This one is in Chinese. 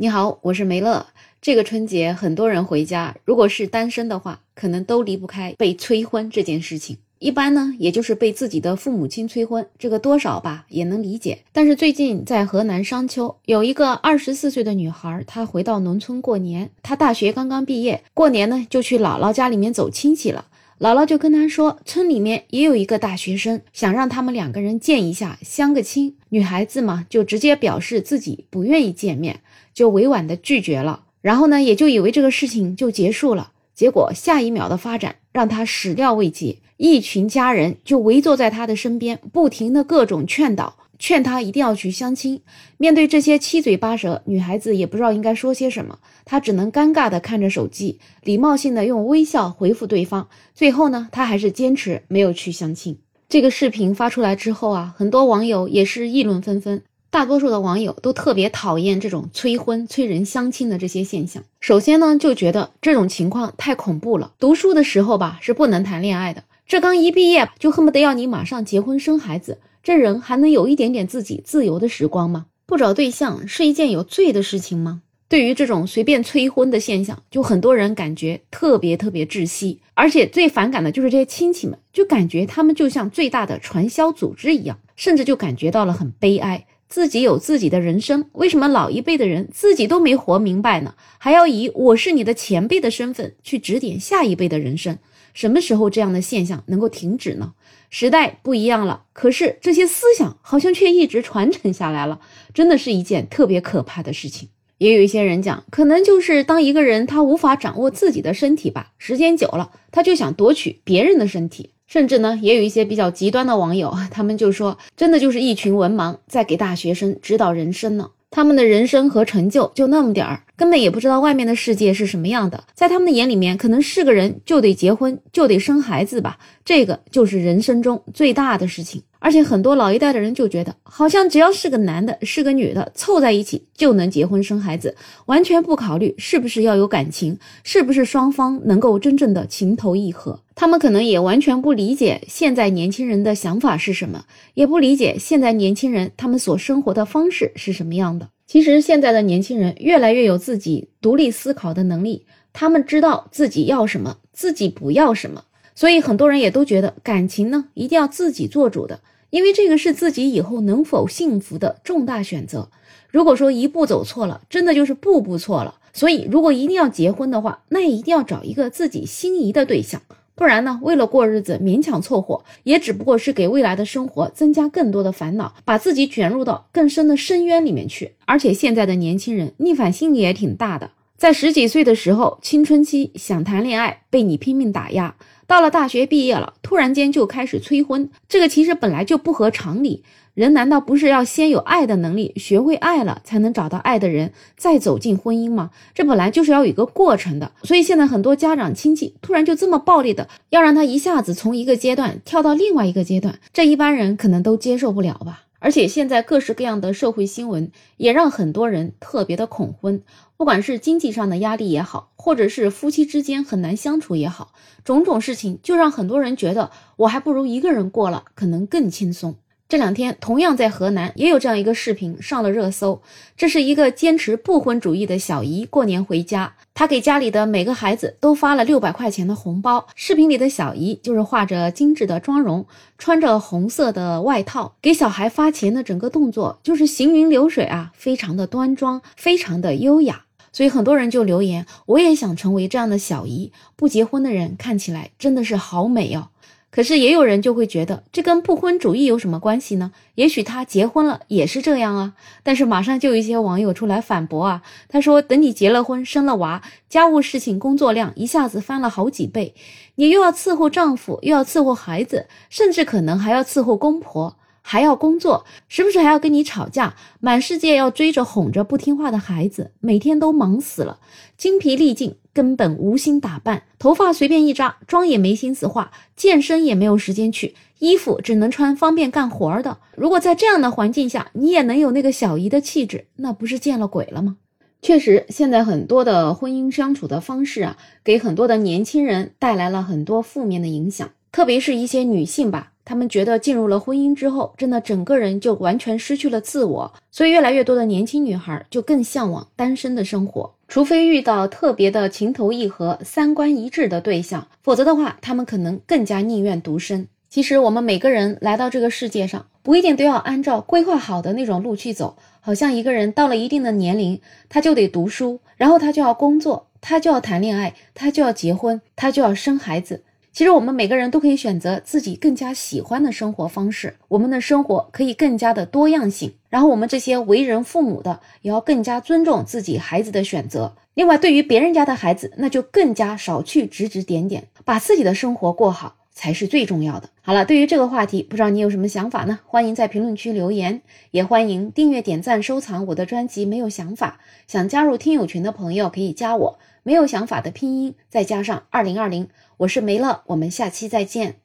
你好，我是梅乐。这个春节很多人回家，如果是单身的话，可能都离不开被催婚这件事情。一般呢，也就是被自己的父母亲催婚，这个多少吧也能理解。但是最近在河南商丘，有一个二十四岁的女孩，她回到农村过年。她大学刚刚毕业，过年呢就去姥姥家里面走亲戚了。姥姥就跟她说，村里面也有一个大学生，想让他们两个人见一下，相个亲。女孩子嘛，就直接表示自己不愿意见面，就委婉的拒绝了。然后呢，也就以为这个事情就结束了。结果下一秒的发展让他始料未及，一群家人就围坐在他的身边，不停的各种劝导，劝他一定要去相亲。面对这些七嘴八舌，女孩子也不知道应该说些什么，她只能尴尬的看着手机，礼貌性的用微笑回复对方。最后呢，她还是坚持没有去相亲。这个视频发出来之后啊，很多网友也是议论纷纷。大多数的网友都特别讨厌这种催婚、催人相亲的这些现象。首先呢，就觉得这种情况太恐怖了。读书的时候吧，是不能谈恋爱的。这刚一毕业，就恨不得要你马上结婚生孩子。这人还能有一点点自己自由的时光吗？不找对象是一件有罪的事情吗？对于这种随便催婚的现象，就很多人感觉特别特别窒息。而且最反感的就是这些亲戚们，就感觉他们就像最大的传销组织一样，甚至就感觉到了很悲哀。自己有自己的人生，为什么老一辈的人自己都没活明白呢？还要以我是你的前辈的身份去指点下一辈的人生？什么时候这样的现象能够停止呢？时代不一样了，可是这些思想好像却一直传承下来了，真的是一件特别可怕的事情。也有一些人讲，可能就是当一个人他无法掌握自己的身体吧，时间久了，他就想夺取别人的身体。甚至呢，也有一些比较极端的网友，他们就说，真的就是一群文盲在给大学生指导人生呢。他们的人生和成就就那么点儿，根本也不知道外面的世界是什么样的。在他们的眼里面，可能是个人就得结婚，就得生孩子吧，这个就是人生中最大的事情。而且很多老一代的人就觉得，好像只要是个男的，是个女的，凑在一起就能结婚生孩子，完全不考虑是不是要有感情，是不是双方能够真正的情投意合。他们可能也完全不理解现在年轻人的想法是什么，也不理解现在年轻人他们所生活的方式是什么样的。其实现在的年轻人越来越有自己独立思考的能力，他们知道自己要什么，自己不要什么。所以很多人也都觉得感情呢一定要自己做主的，因为这个是自己以后能否幸福的重大选择。如果说一步走错了，真的就是步步错了。所以如果一定要结婚的话，那也一定要找一个自己心仪的对象，不然呢，为了过日子勉强凑合，也只不过是给未来的生活增加更多的烦恼，把自己卷入到更深的深渊里面去。而且现在的年轻人逆反心理也挺大的，在十几岁的时候，青春期想谈恋爱，被你拼命打压。到了大学毕业了，突然间就开始催婚，这个其实本来就不合常理。人难道不是要先有爱的能力，学会爱了，才能找到爱的人，再走进婚姻吗？这本来就是要有一个过程的。所以现在很多家长亲戚突然就这么暴力的，要让他一下子从一个阶段跳到另外一个阶段，这一般人可能都接受不了吧。而且现在各式各样的社会新闻也让很多人特别的恐婚，不管是经济上的压力也好，或者是夫妻之间很难相处也好，种种事情就让很多人觉得我还不如一个人过了，可能更轻松。这两天同样在河南也有这样一个视频上了热搜，这是一个坚持不婚主义的小姨过年回家，她给家里的每个孩子都发了六百块钱的红包。视频里的小姨就是画着精致的妆容，穿着红色的外套，给小孩发钱的整个动作就是行云流水啊，非常的端庄，非常的优雅。所以很多人就留言，我也想成为这样的小姨。不结婚的人看起来真的是好美哦。可是也有人就会觉得这跟不婚主义有什么关系呢？也许他结婚了也是这样啊。但是马上就有一些网友出来反驳啊，他说：“等你结了婚生了娃，家务事情工作量一下子翻了好几倍，你又要伺候丈夫，又要伺候孩子，甚至可能还要伺候公婆。”还要工作，时不时还要跟你吵架，满世界要追着哄着不听话的孩子，每天都忙死了，精疲力尽，根本无心打扮，头发随便一扎，妆也没心思化，健身也没有时间去，衣服只能穿方便干活的。如果在这样的环境下，你也能有那个小姨的气质，那不是见了鬼了吗？确实，现在很多的婚姻相处的方式啊，给很多的年轻人带来了很多负面的影响，特别是一些女性吧。他们觉得进入了婚姻之后，真的整个人就完全失去了自我，所以越来越多的年轻女孩就更向往单身的生活。除非遇到特别的情投意合、三观一致的对象，否则的话，他们可能更加宁愿独身。其实，我们每个人来到这个世界上，不一定都要按照规划好的那种路去走。好像一个人到了一定的年龄，他就得读书，然后他就要工作，他就要谈恋爱，他就要结婚，他就要生孩子。其实我们每个人都可以选择自己更加喜欢的生活方式，我们的生活可以更加的多样性。然后我们这些为人父母的也要更加尊重自己孩子的选择。另外，对于别人家的孩子，那就更加少去指指点点，把自己的生活过好才是最重要的。好了，对于这个话题，不知道你有什么想法呢？欢迎在评论区留言，也欢迎订阅、点赞、收藏我的专辑。没有想法，想加入听友群的朋友可以加我。没有想法的拼音再加上二零二零。我是梅乐，我们下期再见。